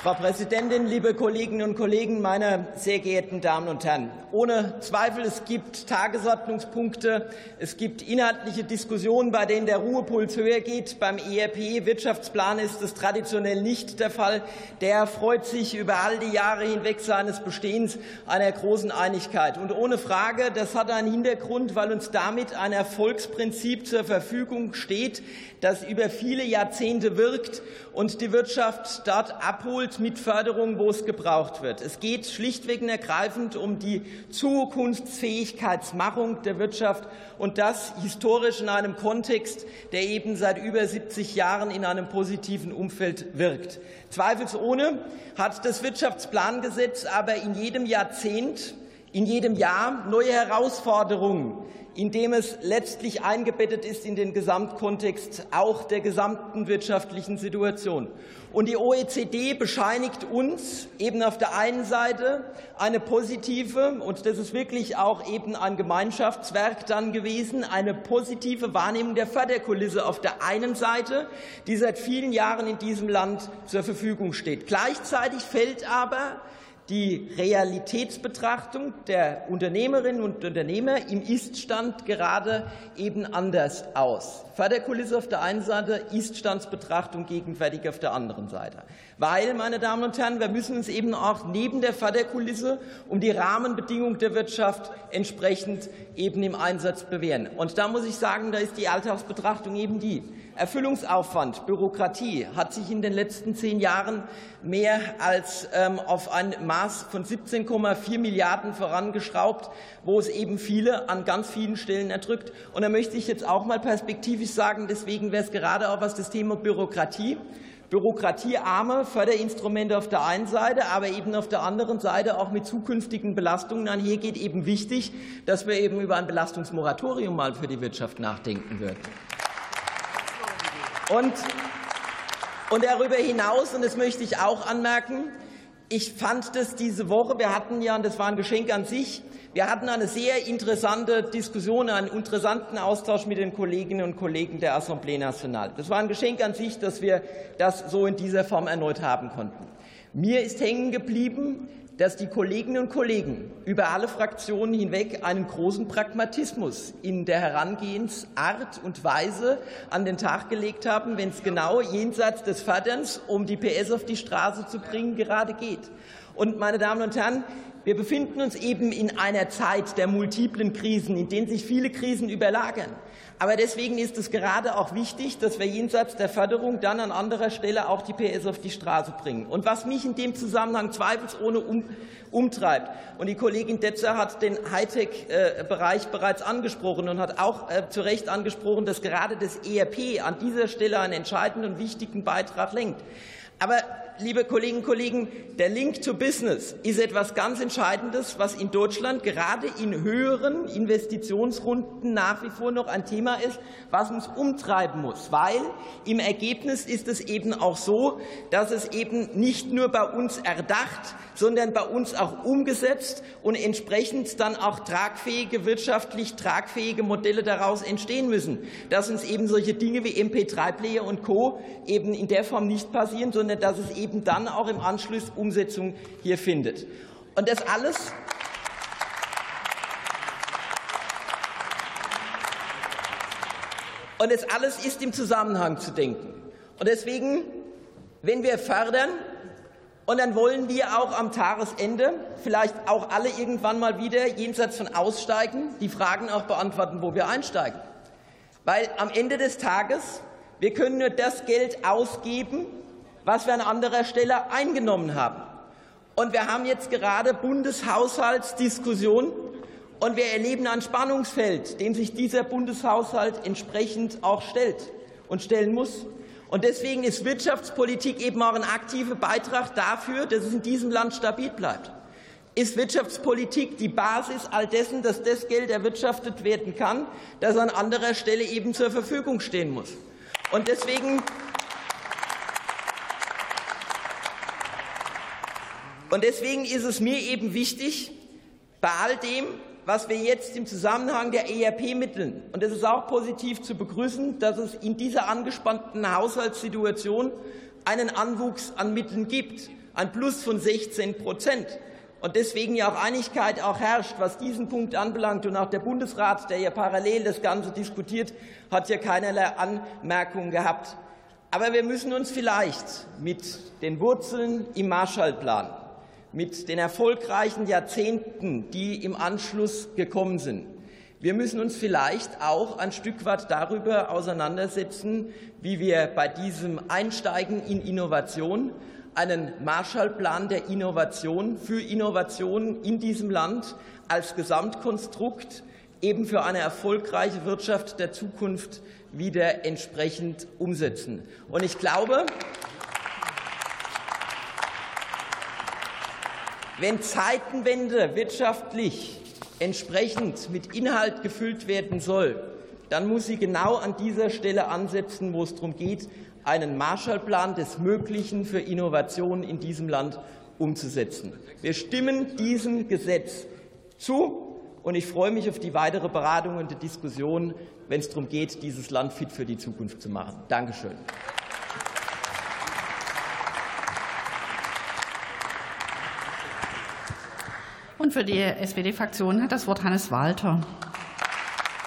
Frau Präsidentin, liebe Kolleginnen und Kollegen, meine sehr geehrten Damen und Herren! Ohne Zweifel, es gibt Tagesordnungspunkte, es gibt inhaltliche Diskussionen, bei denen der Ruhepuls höher geht. Beim ERP-Wirtschaftsplan ist es traditionell nicht der Fall. Der freut sich über all die Jahre hinweg seines Bestehens einer großen Einigkeit. Und ohne Frage, das hat einen Hintergrund, weil uns damit ein Erfolgsprinzip zur Verfügung steht, das über viele Jahrzehnte wirkt und die Wirtschaft dort abholt mit Förderung, wo es gebraucht wird. Es geht schlichtweg und ergreifend um die Zukunftsfähigkeitsmachung der Wirtschaft und das historisch in einem Kontext, der eben seit über 70 Jahren in einem positiven Umfeld wirkt. Zweifelsohne hat das Wirtschaftsplangesetz aber in jedem Jahrzehnt in jedem Jahr neue Herausforderungen indem es letztlich eingebettet ist in den Gesamtkontext auch der gesamten wirtschaftlichen Situation. Und die OECD bescheinigt uns eben auf der einen Seite eine positive, und das ist wirklich auch eben ein Gemeinschaftswerk dann gewesen, eine positive Wahrnehmung der Förderkulisse auf der einen Seite, die seit vielen Jahren in diesem Land zur Verfügung steht. Gleichzeitig fällt aber die Realitätsbetrachtung der Unternehmerinnen und Unternehmer im Iststand gerade eben anders aus. Förderkulisse auf der einen Seite, Iststandsbetrachtung gegenwärtig auf der anderen Seite. Weil, meine Damen und Herren, wir müssen uns eben auch neben der Förderkulisse um die Rahmenbedingungen der Wirtschaft entsprechend eben im Einsatz bewähren. Und da muss ich sagen, da ist die Alltagsbetrachtung eben die. Erfüllungsaufwand, Bürokratie hat sich in den letzten zehn Jahren mehr als ähm, auf ein Maß von 17,4 Milliarden vorangeschraubt, wo es eben viele an ganz vielen Stellen erdrückt. Und da möchte ich jetzt auch mal perspektivisch sagen, deswegen wäre es gerade auch was das Thema Bürokratie bürokratiearme Förderinstrumente auf der einen Seite, aber eben auf der anderen Seite auch mit zukünftigen Belastungen einhergeht, eben wichtig, dass wir eben über ein Belastungsmoratorium mal für die Wirtschaft nachdenken würden. Und, und darüber hinaus, und das möchte ich auch anmerken, ich fand das diese Woche, wir hatten ja, und das war ein Geschenk an sich, wir hatten eine sehr interessante Diskussion, einen interessanten Austausch mit den Kolleginnen und Kollegen der Assemblée Nationale. Das war ein Geschenk an sich, dass wir das so in dieser Form erneut haben konnten. Mir ist hängen geblieben, dass die Kolleginnen und Kollegen über alle Fraktionen hinweg einen großen Pragmatismus in der Herangehensart und Weise an den Tag gelegt haben, wenn es genau jenseits des Förderns, um die PS auf die Straße zu bringen, gerade geht. Und, meine Damen und Herren, wir befinden uns eben in einer Zeit der multiplen Krisen, in denen sich viele Krisen überlagern. Aber deswegen ist es gerade auch wichtig, dass wir jenseits der Förderung dann an anderer Stelle auch die PS auf die Straße bringen. Und was mich in dem Zusammenhang zweifelsohne um, umtreibt, und die Kollegin Detzer hat den Hightech-Bereich bereits angesprochen und hat auch äh, zu Recht angesprochen, dass gerade das ERP an dieser Stelle einen entscheidenden und wichtigen Beitrag lenkt. Aber liebe Kolleginnen und Kollegen, der Link to Business ist etwas ganz Entscheidendes, was in Deutschland gerade in höheren Investitionsrunden nach wie vor noch ein Thema ist, was uns umtreiben muss. Weil im Ergebnis ist es eben auch so, dass es eben nicht nur bei uns erdacht, sondern bei uns auch umgesetzt und entsprechend dann auch tragfähige, wirtschaftlich tragfähige Modelle daraus entstehen müssen. Dass uns eben solche Dinge wie MP3-Player und Co. eben in der Form nicht passieren, sondern dass es eben eben dann auch im Anschluss Umsetzung hier findet. Und das alles Und das alles ist im Zusammenhang zu denken. Und deswegen, wenn wir fördern, und dann wollen wir auch am Tagesende vielleicht auch alle irgendwann mal wieder jenseits von Aussteigen die Fragen auch beantworten, wo wir einsteigen. Weil am Ende des Tages, wir können nur das Geld ausgeben, was wir an anderer Stelle eingenommen haben. Und wir haben jetzt gerade Bundeshaushaltsdiskussion und wir erleben ein Spannungsfeld, dem sich dieser Bundeshaushalt entsprechend auch stellt und stellen muss. Und deswegen ist Wirtschaftspolitik eben auch ein aktiver Beitrag dafür, dass es in diesem Land stabil bleibt. Ist Wirtschaftspolitik die Basis all dessen, dass das Geld erwirtschaftet werden kann, das an anderer Stelle eben zur Verfügung stehen muss? Und deswegen Und deswegen ist es mir eben wichtig, bei all dem, was wir jetzt im Zusammenhang der ERP-Mitteln, und es ist auch positiv zu begrüßen, dass es in dieser angespannten Haushaltssituation einen Anwuchs an Mitteln gibt. ein Plus von 16 Prozent. Und deswegen ja auch Einigkeit auch herrscht, was diesen Punkt anbelangt. Und auch der Bundesrat, der ja parallel das Ganze diskutiert, hat ja keinerlei Anmerkungen gehabt. Aber wir müssen uns vielleicht mit den Wurzeln im Marshallplan, mit den erfolgreichen Jahrzehnten, die im Anschluss gekommen sind, wir müssen uns vielleicht auch ein Stück weit darüber auseinandersetzen, wie wir bei diesem Einsteigen in Innovation einen Marshallplan der Innovation für Innovation in diesem Land als Gesamtkonstrukt eben für eine erfolgreiche Wirtschaft der Zukunft wieder entsprechend umsetzen. Und ich glaube, wenn Zeitenwende wirtschaftlich entsprechend mit Inhalt gefüllt werden soll, dann muss sie genau an dieser Stelle ansetzen, wo es darum geht, einen Marshallplan des Möglichen für Innovationen in diesem Land umzusetzen. Wir stimmen diesem Gesetz zu, und ich freue mich auf die weitere Beratung und die Diskussion, wenn es darum geht, dieses Land fit für die Zukunft zu machen. Dankeschön. Und für die SPD-Fraktion hat das Wort Hannes Walter.